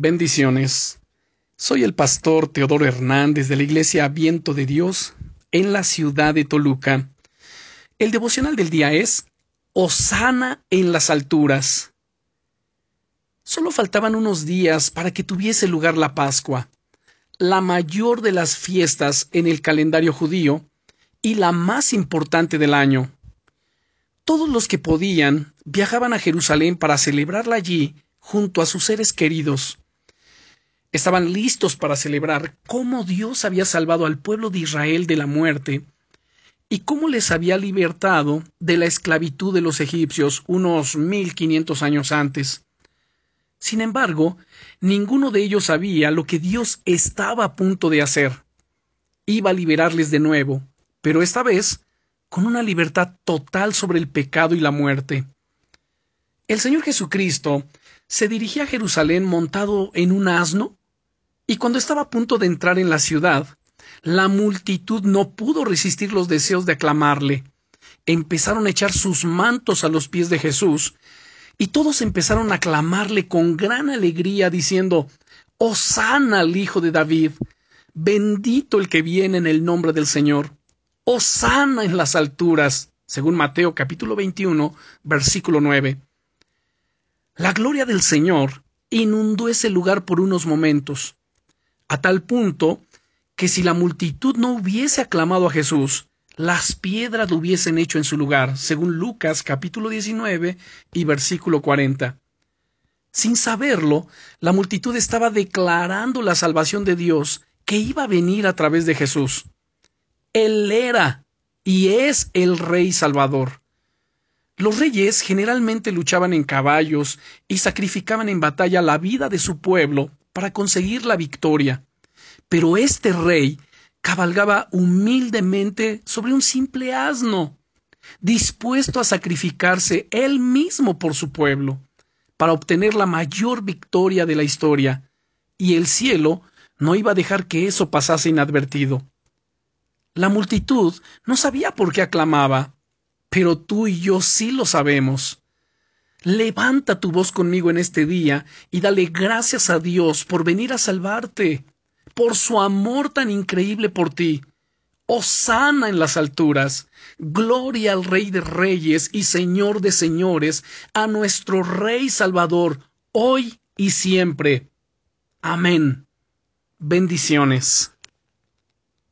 Bendiciones. Soy el pastor Teodoro Hernández de la Iglesia Viento de Dios en la ciudad de Toluca. El devocional del día es Osana en las alturas. Solo faltaban unos días para que tuviese lugar la Pascua, la mayor de las fiestas en el calendario judío y la más importante del año. Todos los que podían viajaban a Jerusalén para celebrarla allí junto a sus seres queridos. Estaban listos para celebrar cómo Dios había salvado al pueblo de Israel de la muerte y cómo les había libertado de la esclavitud de los egipcios unos mil quinientos años antes. Sin embargo, ninguno de ellos sabía lo que Dios estaba a punto de hacer. Iba a liberarles de nuevo, pero esta vez con una libertad total sobre el pecado y la muerte. El Señor Jesucristo se dirigía a Jerusalén montado en un asno y cuando estaba a punto de entrar en la ciudad, la multitud no pudo resistir los deseos de aclamarle. Empezaron a echar sus mantos a los pies de Jesús, y todos empezaron a aclamarle con gran alegría, diciendo Hosana al Hijo de David, bendito el que viene en el nombre del Señor, Hosana en las alturas, según Mateo capítulo 21, versículo 9. La gloria del Señor inundó ese lugar por unos momentos, a tal punto que si la multitud no hubiese aclamado a Jesús, las piedras lo hubiesen hecho en su lugar, según Lucas capítulo 19 y versículo 40. Sin saberlo, la multitud estaba declarando la salvación de Dios que iba a venir a través de Jesús. Él era y es el Rey Salvador. Los reyes generalmente luchaban en caballos y sacrificaban en batalla la vida de su pueblo para conseguir la victoria. Pero este rey cabalgaba humildemente sobre un simple asno, dispuesto a sacrificarse él mismo por su pueblo, para obtener la mayor victoria de la historia, y el cielo no iba a dejar que eso pasase inadvertido. La multitud no sabía por qué aclamaba, pero tú y yo sí lo sabemos. Levanta tu voz conmigo en este día y dale gracias a Dios por venir a salvarte, por su amor tan increíble por ti. Osana en las alturas, gloria al Rey de Reyes y Señor de Señores, a nuestro Rey Salvador, hoy y siempre. Amén. Bendiciones.